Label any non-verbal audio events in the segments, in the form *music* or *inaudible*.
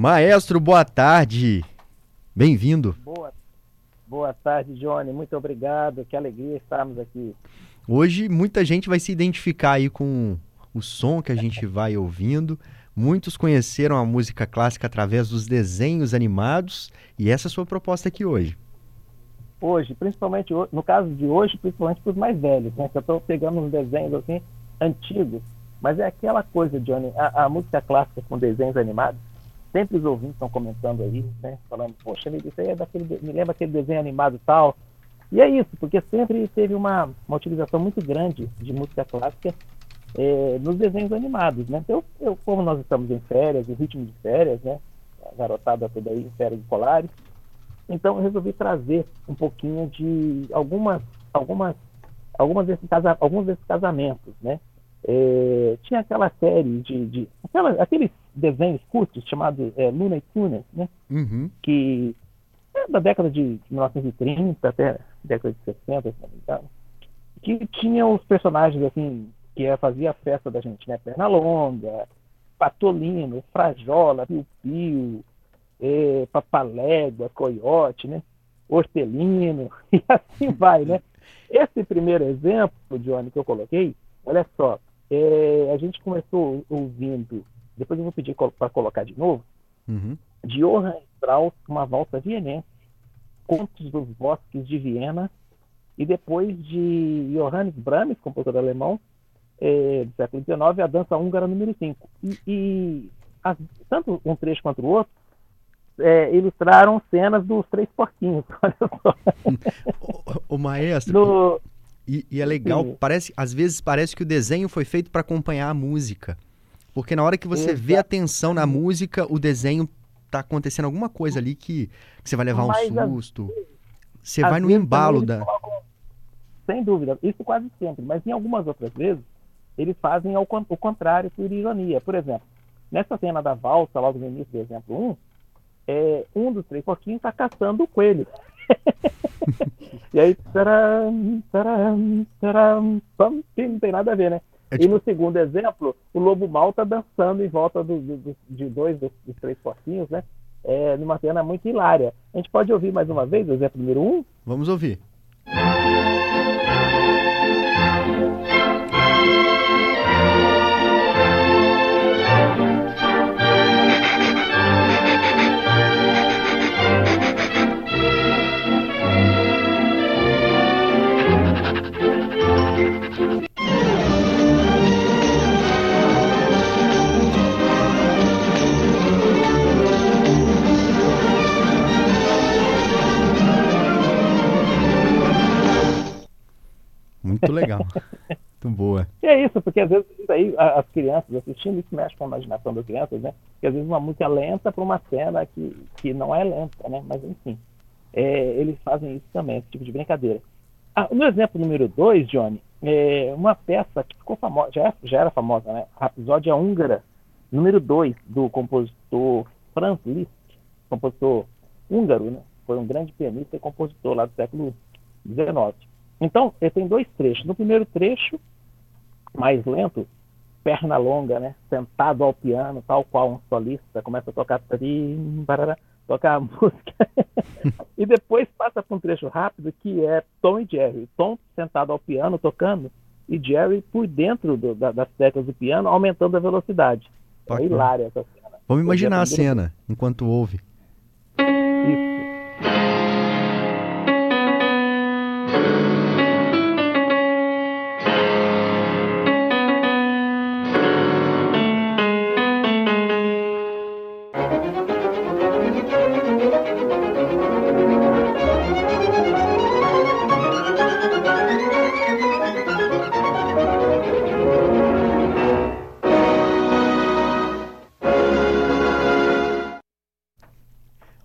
Maestro, boa tarde. Bem-vindo. Boa, boa tarde, Johnny. Muito obrigado. Que alegria estarmos aqui. Hoje muita gente vai se identificar aí com o som que a gente *laughs* vai ouvindo. Muitos conheceram a música clássica através dos desenhos animados e essa é a sua proposta aqui hoje. Hoje, principalmente no caso de hoje, principalmente para os mais velhos, né? eu estou pegando uns desenhos assim antigos, mas é aquela coisa, Johnny, a, a música clássica com desenhos animados sempre os ouvintes estão comentando aí, né? Falando, poxa, isso aí é daquele, me lembra aquele desenho animado tal. E é isso, porque sempre teve uma, uma utilização muito grande de música clássica é, nos desenhos animados, né? Eu, eu, como nós estamos em férias, em ritmo de férias, né? A garotada toda aí férias escolares, então eu resolvi trazer um pouquinho de algumas, algumas, algumas desses alguns desses casamentos, né? É, tinha aquela série de, de aquela, aqueles desenhos curtos chamados é, Looney Tunes, né? Uhum. Que é da década de 1930 até década de 60, se não me engano, que tinha os personagens assim que é, fazia a festa da gente, né? Pernalonga, Patolino, Frajola, Piu Piu, é, Papalégua, Coiote, né? Hortelino, *laughs* e assim vai, né? Esse primeiro exemplo, Johnny, que eu coloquei, olha só, é, a gente começou ouvindo, depois eu vou pedir para colocar de novo, uhum. de Johann Strauss, uma valsa vienense, Contos dos Bosques de Viena, e depois de Johannes Brahms, compositor alemão, é, do século XIX, a dança húngara número 5. E, e as, tanto um trecho quanto o outro é, ilustraram cenas dos Três Porquinhos. *laughs* O, o maestro, no, e, e é legal, Sim. parece, às vezes parece que o desenho foi feito para acompanhar a música. Porque na hora que você Exato. vê atenção na música, o desenho tá acontecendo alguma coisa ali que, que você vai levar Mas, um susto. Você vai no embalo da. Sem dúvida, isso quase sempre. Mas em algumas outras vezes, eles fazem ao, o contrário por ironia. Por exemplo, nessa cena da valsa, logo no início do exemplo 1, é, um dos três porquinhos está caçando o coelho. *laughs* e aí, taram, taram, taram, pam, não tem nada a ver, né? É tipo... E no segundo exemplo, o lobo mal tá dançando em volta do, do, de dois dos, dos, três porquinhos, né? É, numa cena muito hilária. A gente pode ouvir mais uma vez o exemplo número um? Vamos ouvir. Muito legal. Muito boa. E é isso, porque às vezes aí, as crianças assistindo, isso mexe com a imaginação das crianças, né? Porque às vezes uma música lenta para uma cena que, que não é lenta, né? Mas enfim, é, eles fazem isso também, esse tipo de brincadeira. Ah, no exemplo número 2, Johnny, é uma peça que ficou famosa, já, já era famosa, né? A Rapsódia Húngara, número 2, do compositor Franz Liszt, compositor húngaro, né? Foi um grande pianista e compositor lá do século XIX. Então, ele tem dois trechos. No primeiro trecho, mais lento, perna longa, né? Sentado ao piano, tal qual um solista, começa a tocar trim, barará, tocar a *laughs* música. e depois passa para um trecho rápido que é Tom e Jerry. Tom sentado ao piano, tocando, e Jerry por dentro do, da, das teclas do piano, aumentando a velocidade. É hilária essa cena. Vamos imaginar a cena enquanto ouve.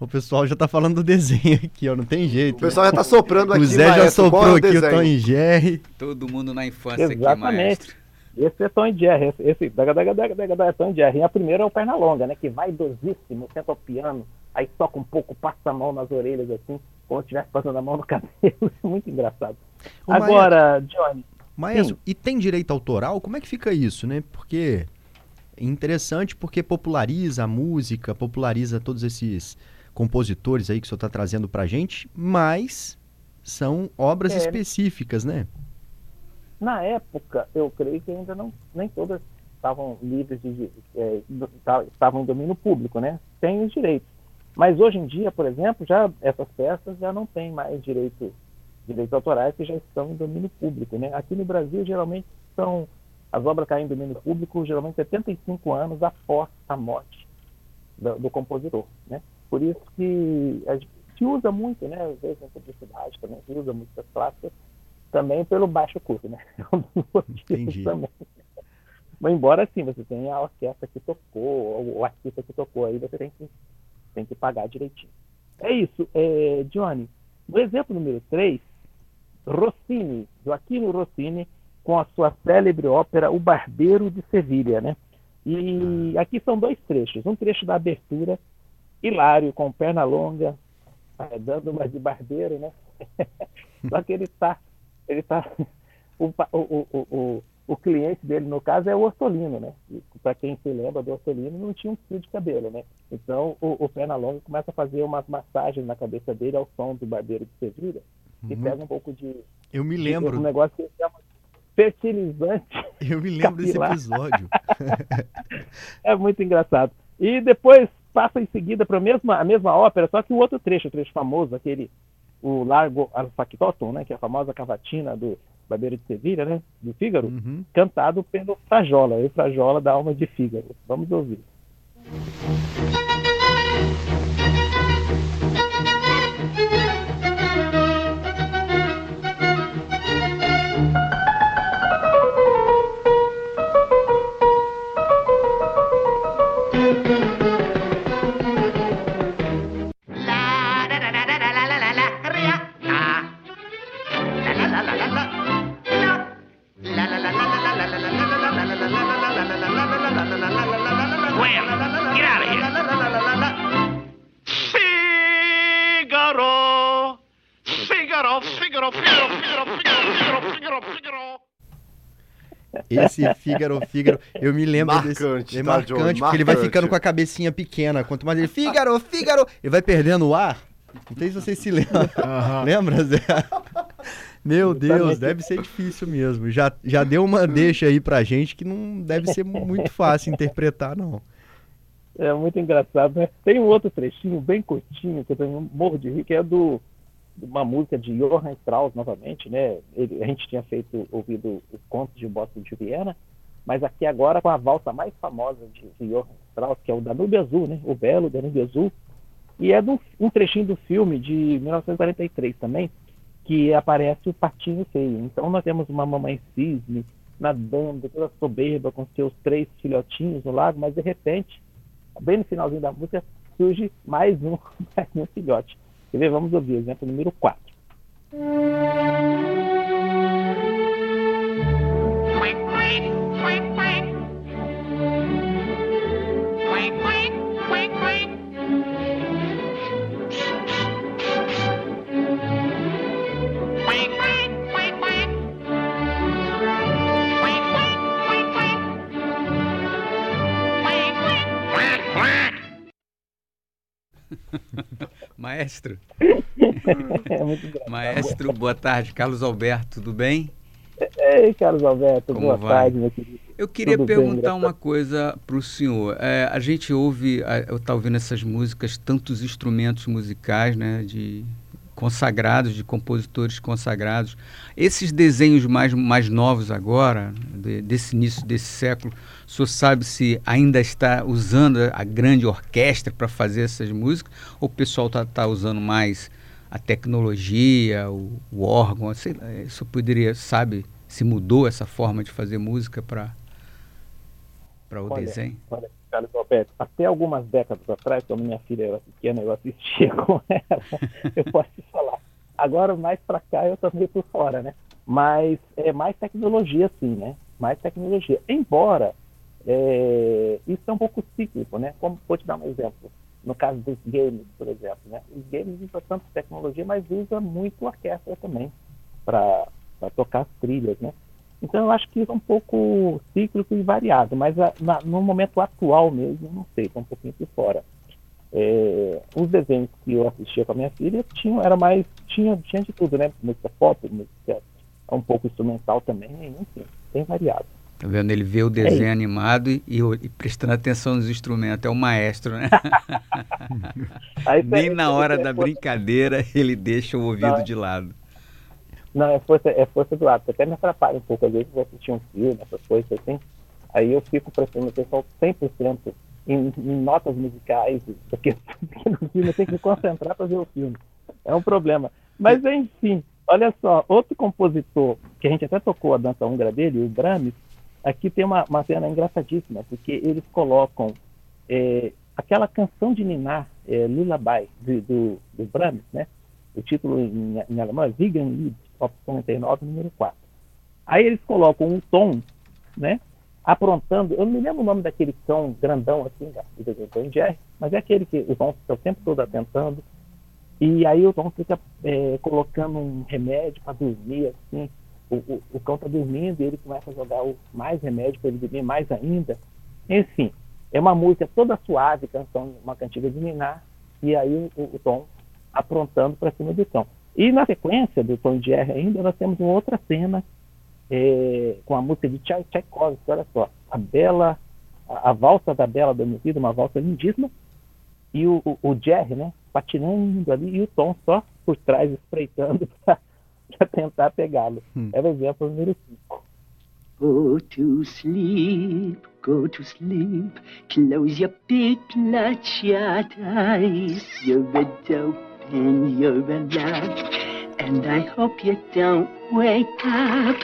O pessoal já tá falando do desenho aqui, ó. Não tem jeito. O pessoal já tá soprando aqui. O Zé já soprou aqui o Tom e Jerry. Todo mundo na infância Exatamente. aqui, maestro. Esse é Tom e Jerry. Esse, esse daga, daga, daga, daga, é Tom e Jerry. E a primeira é o Pernalonga, né? Que vai dosíssimo, senta ao piano, aí toca um pouco, passa a mão nas orelhas, assim, como se estivesse passando a mão no *laughs* cabelo. É muito engraçado. O Agora, Maestro, Johnny. Maestro, sim. e tem direito autoral? Como é que fica isso, né? Porque é interessante porque populariza a música, populariza todos esses compositores aí que o senhor está trazendo para a gente, mas são obras é. específicas, né? Na época, eu creio que ainda não, nem todas estavam livres de, é, estavam em domínio público, né? Tem os direitos. Mas hoje em dia, por exemplo, já essas peças já não têm mais direito, direitos autorais que já estão em domínio público, né? Aqui no Brasil, geralmente são as obras caem em domínio público geralmente 75 anos após a morte do, do compositor, né? Por isso que a gente se usa muito, né? Às vezes na publicidade também se usa músicas clássicas, também pelo baixo custo, né? *laughs* Entendi. Também. Mas embora assim, você tenha a orquestra que tocou, ou o artista que tocou aí, você tem que, tem que pagar direitinho. É isso, é, Johnny. No exemplo número 3, Rossini, Joaquino Rossini, com a sua célebre ópera O Barbeiro de Sevilha, né? E aqui são dois trechos. Um trecho da abertura hilário, com perna longa, é, dando uma de barbeiro, né? *laughs* Só que ele está. Ele tá, o, o, o, o, cliente dele, no caso, é o Ortolino, né? Para quem se lembra do Ortolino, não tinha um fio de cabelo, né? Então o, o perna longa começa a fazer umas massagens na cabeça dele ao som do barbeiro de Sevilha, e uhum. pega um pouco de. Eu me lembro. Um negócio que chama fertilizante. Eu me lembro capilar. desse episódio. *laughs* é muito engraçado. E depois passa em seguida para a mesma, a mesma ópera, só que o outro trecho, o trecho famoso, aquele, o Largo al Factotum, né, que é a famosa cavatina do Barbeiro de Sevilha, né, do Fígaro, uhum. cantado pelo Frajola, o Frajola da Alma de Fígaro. Vamos ouvir. Esse Fígaro, Fígaro, eu me lembro marcante, desse. É tá, marcante, porque marcante. ele vai ficando com a cabecinha pequena. Quanto mais ele, Fígaro, Fígaro, ele vai perdendo o ar. Não sei se vocês se lembram. Uhum. Lembra, Zé? Meu Deus, deve ser difícil mesmo. Já, já deu uma deixa aí pra gente que não deve ser muito fácil interpretar, não. É muito engraçado, né? Tem um outro trechinho bem curtinho que eu morro de rir, que é do uma música de Johann Strauss novamente, né? Ele, a gente tinha feito ouvido os contos de Boston de Viena, mas aqui agora com a valsa mais famosa de, de Johann Strauss, que é o Danúbio Azul, né? O belo Danúbio Azul, e é do, um trechinho do filme de 1943 também, que aparece o Patinho Feio. Então nós temos uma mamãe cisne nadando, toda soberba, com seus três filhotinhos no lago, mas de repente, bem no finalzinho da música, surge mais um, *laughs* mais um filhote. Quer ver? Vamos ouvir o exemplo número 4. Maestro. é Maestro, boa tarde. Carlos Alberto, tudo bem? Ei, Carlos Alberto, Como boa vai? tarde, meu querido. Eu queria tudo perguntar bem, uma coisa para o senhor. É, a gente ouve, eu estou ouvindo essas músicas, tantos instrumentos musicais, né, de consagrados, de compositores consagrados. Esses desenhos mais, mais novos agora, de, desse início desse século, o senhor sabe se ainda está usando a grande orquestra para fazer essas músicas ou o pessoal está tá usando mais a tecnologia, o, o órgão? Sei lá, isso poderia, sabe, se mudou essa forma de fazer música para o olha, desenho? Olha, Carlos Alberto, até algumas décadas atrás, quando minha filha era pequena, eu assistia *laughs* com ela, eu posso te falar. Agora, mais para cá, eu também por fora, né? Mas é mais tecnologia, sim, né? Mais tecnologia. Embora é, isso é um pouco cíclico, né? Como vou te dar um exemplo. No caso dos games, por exemplo, né? Os games usam tanto tecnologia, mas usa muito orquestra também para tocar as trilhas, né? Então eu acho que é um pouco cíclico e variado, mas a, na, no momento atual mesmo, não sei, estou um pouquinho por fora. É, os desenhos que eu assistia com a minha filha tinham, era mais, tinha, tinha de tudo, né? Música pop, música um pouco instrumental também, enfim, bem variado. Tá vendo? Ele vê o desenho é animado e, e, prestando atenção nos instrumentos. É o maestro, né? *laughs* *laughs* Nem na *laughs* hora da brincadeira ele deixa o ouvido de lado. Não, é força, é força do hábito. Até me atrapalha um pouco. Às vezes vou assistir um filme, essas coisas assim. Aí eu fico prestando atenção 100% em, em notas musicais, porque, no filme eu tenho que me concentrar para ver o filme. É um problema. Mas, enfim, olha só, outro compositor, que a gente até tocou a dança húngara dele, o Brahms, aqui tem uma, uma cena engraçadíssima, porque eles colocam é, aquela canção de Ninar, é, Lullaby, do, do, do Brahms, né? O título em, em alemão é Vegan 39, número 4. Aí eles colocam um tom, né? Aprontando, eu não me lembro o nome daquele cão grandão assim, Jerry, mas é aquele que o Tom fica o tempo todo atentando. E aí o Tom fica é, colocando um remédio para dormir, assim. O, o, o cão está dormindo e ele começa a jogar o, mais remédio para ele dormir mais ainda. Enfim, é uma música toda suave, canção, uma cantiga de Minar, e aí o, o Tom aprontando para cima do cão. E na sequência do Tom Jerry ainda, nós temos uma outra cena é, com a música de Tchaikovsky, olha só, a Bela, a, a valsa da Bela Adormecida, uma valsa lindíssima, e o, o, o, Jerry, né, patinando ali, e o Tom só por trás, espreitando *laughs* para tentar pegá-lo. Hum. É o exemplo número 5. Go to sleep, go to sleep, close your big bloodshot eyes, you're a dope and you're alive. And I hope you don't wake up.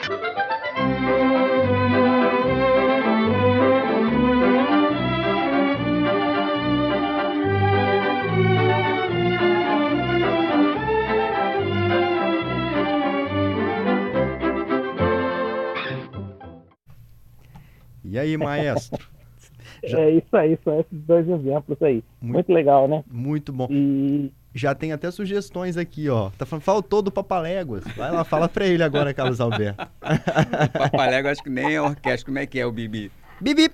E aí, maestro? *laughs* Já... É isso aí, são esses dois exemplos aí. Muito, muito legal, né? Muito bom. E já tem até sugestões aqui, ó. Tá falando, faltou do Papaléguas. Vai lá, fala pra ele agora, Carlos Alberto. *laughs* Papaléguas acho que nem é orquestra. Como é que é o Bibi? Bibi!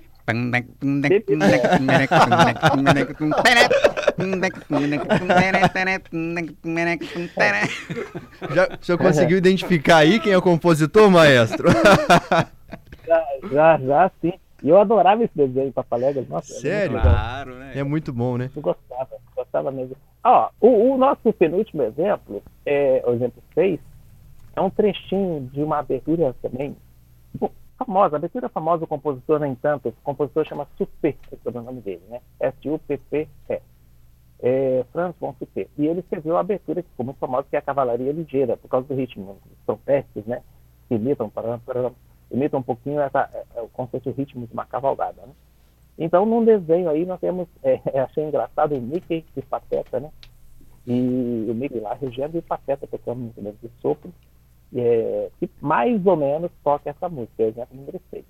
já, já conseguiu identificar aí quem é o compositor, maestro? já, já, já sim. E eu adorava esse desenho, Papaléguas. Nossa, Sério? É claro, né? É muito bom, né? Eu gostava, gostava mesmo. Ó, o, o, nosso penúltimo exemplo, é, o exemplo 6, é um trechinho de uma abertura também famosa, abertura famosa do compositor, nem tanto, o compositor chama Supé, esse é o nome dele, né? S-U-P-P-E. É, Franz von Supé. E ele escreveu a abertura que ficou muito famosa, que é a Cavalaria Ligeira, por causa do ritmo, os trompetes, né? Que imitam, imitam um pouquinho essa, é, é, o conceito de ritmo de uma cavalgada, né? Então, num desenho aí, nós temos, é, achei engraçado o Mickey e Pateta, né? E o Mickey lá regendo e Pateta tocando um instrumento de sopro, é, que mais ou menos toca essa música, é exemplo número 6.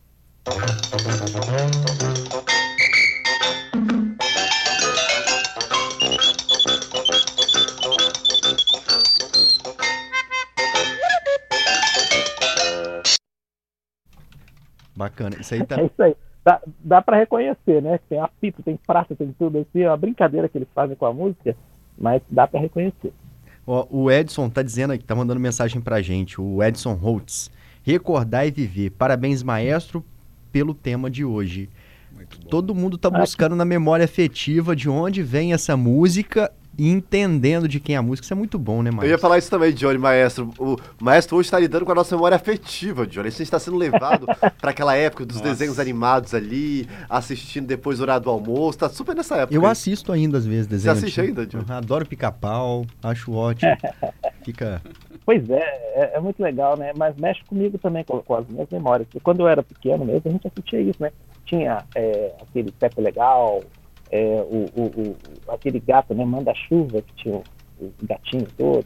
Bacana. Isso aí *laughs* tá... É isso aí dá, dá para reconhecer, né? Tem apito, tem praça, tem tudo assim, é uma brincadeira que eles fazem com a música, mas dá para reconhecer. o Edson tá dizendo aqui, tá mandando mensagem pra gente, o Edson Holtz. Recordar e viver. Parabéns, maestro, pelo tema de hoje. Todo mundo tá buscando na memória afetiva de onde vem essa música e entendendo de quem é a música. Isso é muito bom, né, Maestro? Eu ia falar isso também, Johnny, maestro. O maestro hoje está lidando com a nossa memória afetiva, Johnny. A gente está sendo levado *laughs* para aquela época dos nossa. desenhos animados ali, assistindo depois o horário do almoço. Tá super nessa época. Eu aí. assisto ainda às vezes desenhos. Você assiste ainda, Johnny? Eu adoro pica-pau, acho ótimo. *laughs* Fica. Pois é, é, é, muito legal, né? Mas mexe comigo também, com, com, as minhas memórias. Porque quando eu era pequeno mesmo, a gente assistia isso, né? Tinha é, aquele Pepe Legal, é, o, o, o, aquele gato, né, manda-chuva, que tinha o, o gatinho todo.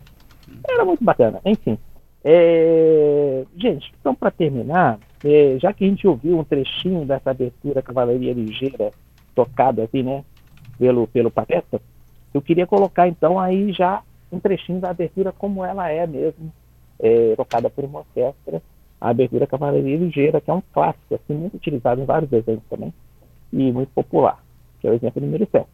Era muito bacana. Enfim. É, gente, então para terminar, é, já que a gente ouviu um trechinho dessa abertura Cavalaria Ligeira tocado aqui, né, pelo, pelo Pateta, eu queria colocar então aí já um trechinho da abertura como ela é mesmo, é, tocada por uma orquestra, a abertura Cavalaria Ligeira, que é um clássico, assim, muito utilizado em vários desenhos também, e muito popular que é o exemplo número 7.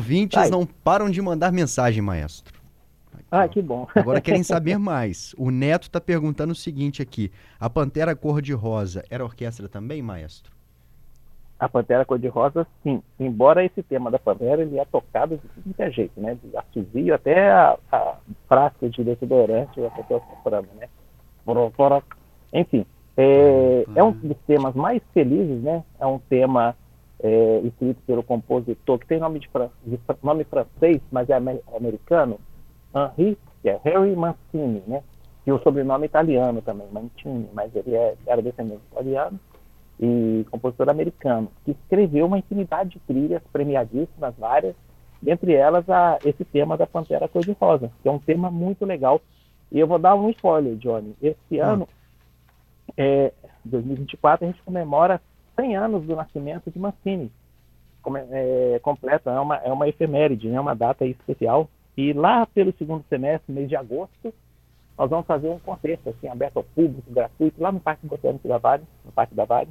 Ouvintes não param de mandar mensagem, maestro. Ah, que bom. Agora querem *laughs* saber mais. O Neto está perguntando o seguinte aqui: a Pantera Cor-de-Rosa era orquestra também, maestro? A Pantera Cor-de-Rosa, sim. Embora esse tema da Pantera ele é tocado de muita jeito, né? De assovio até a, a frasca de desodorante a pessoa soprando, né? Enfim, é, é um dos temas mais felizes, né? É um tema é, escrito pelo compositor, que tem nome, de, de, nome francês, mas é americano, Henri, que é Harry Mancini, né? E o sobrenome é italiano também, Mancini, mas ele é, era descendente italiano e compositor americano, que escreveu uma infinidade de trilhas premiadíssimas, várias, dentre elas a, esse tema da Pantera Cor-de-Rosa, que é um tema muito legal. E eu vou dar um spoiler, Johnny. Esse hum. ano, é, 2024, a gente comemora 100 anos do nascimento de Mancini. É, completa, é uma, é uma efeméride, né, uma data especial. E lá pelo segundo semestre, mês de agosto, nós vamos fazer um concerto assim, aberto ao público, gratuito, lá no Parque Botânico da Vale, no Parque da Vale,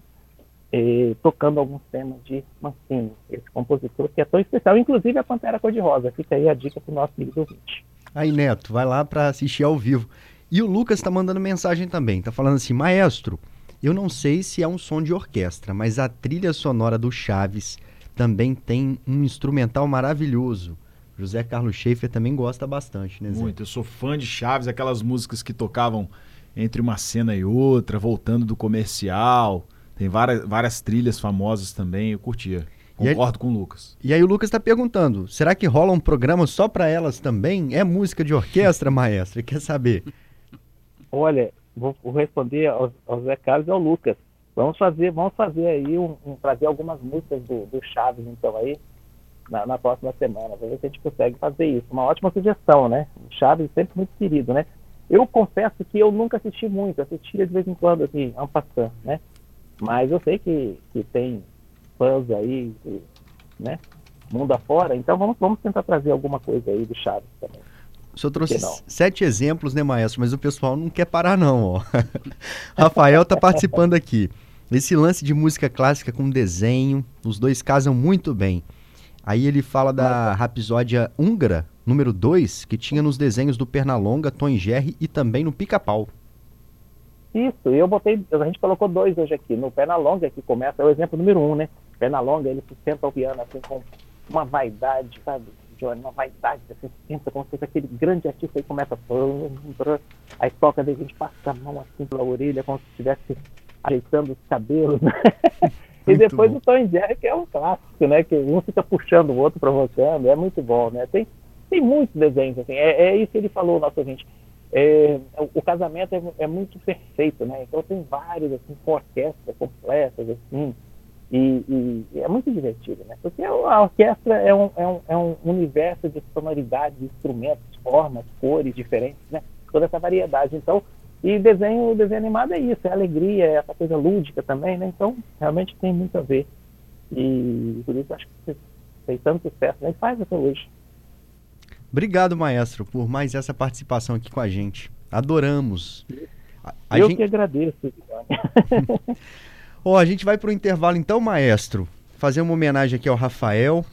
tocando alguns temas de Mancini, esse compositor que é tão especial, inclusive a Pantera Cor-de-Rosa. Fica aí a dica para o nosso amigo ouvinte. Aí, Neto, vai lá para assistir ao vivo. E o Lucas está mandando mensagem também, está falando assim, maestro, eu não sei se é um som de orquestra, mas a trilha sonora do Chaves também tem um instrumental maravilhoso. José Carlos Schaefer também gosta bastante, né, Zé? Muito, eu sou fã de Chaves, aquelas músicas que tocavam entre uma cena e outra, voltando do comercial. Tem várias, várias trilhas famosas também, eu curtia. Concordo aí, com o Lucas. E aí o Lucas está perguntando, será que rola um programa só para elas também? É música de orquestra, maestro? Quer saber? Olha, vou, vou responder ao, ao, Zé Carlos e ao Lucas. Vamos fazer, vamos fazer aí um, um trazer algumas músicas do, do Chaves então aí na, na, próxima semana. Vamos ver se a gente consegue fazer isso. Uma ótima sugestão, né? O Chaves sempre muito querido, né? Eu confesso que eu nunca assisti muito, assistia de vez em quando assim, um né? Mas eu sei que, que tem fãs aí, né? Mundo afora, então vamos, vamos tentar trazer alguma coisa aí do Chaves também. O senhor trouxe sete exemplos, né, maestro? Mas o pessoal não quer parar, não. Ó. *laughs* Rafael está participando aqui. Esse lance de música clássica com desenho, os dois casam muito bem. Aí ele fala da Rapsódia húngara, número 2, que tinha nos desenhos do Pernalonga, Tom e Jerry e também no Pica-Pau. Isso, eu botei, a gente colocou dois hoje aqui. No Pernalonga, que começa, é o exemplo número um, né? Pernalonga, ele se senta ao piano assim com uma vaidade, sabe? Johnny, uma vaidade, você pensa como se fosse aquele grande artista e começa. Aí toca, daí a gente passa a mão assim pela orelha, como se estivesse ajeitando os cabelos. Né? *laughs* e depois bom. o Tom Jerry, que é um clássico, né? Que um fica puxando o outro, provocando, é muito bom, né? Tem, tem muitos desenhos, assim, é, é isso que ele falou, nosso ouvinte. É, o, casamento é, é, muito perfeito, né? Então tem vários, assim, com orquestras completas, assim, e, e, é muito divertido, né? Porque a orquestra é um, é um, é um universo de sonoridades, instrumentos, formas, cores diferentes, né? toda essa variedade. Então, e desenho, desenho animado é isso, é alegria, é essa coisa lúdica também, né? Então, realmente tem muito a ver. E por isso acho que fez tanto sucesso, né? E faz até hoje. Obrigado, maestro, por mais essa participação aqui com a gente. Adoramos. A, a Eu gente... que agradeço. *laughs* Ó, oh, a gente vai para o intervalo então, maestro, fazer uma homenagem aqui ao Rafael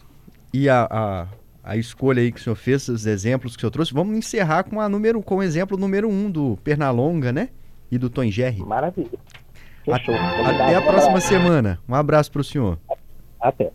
e a, a, a, escolha aí que o senhor fez, os exemplos que o senhor trouxe. Vamos encerrar com, a número, com o exemplo número um do Pernalonga, né? E do Tom Jerry. Maravilha. Fechou. Até a próxima semana. Um abraço para o senhor. Até.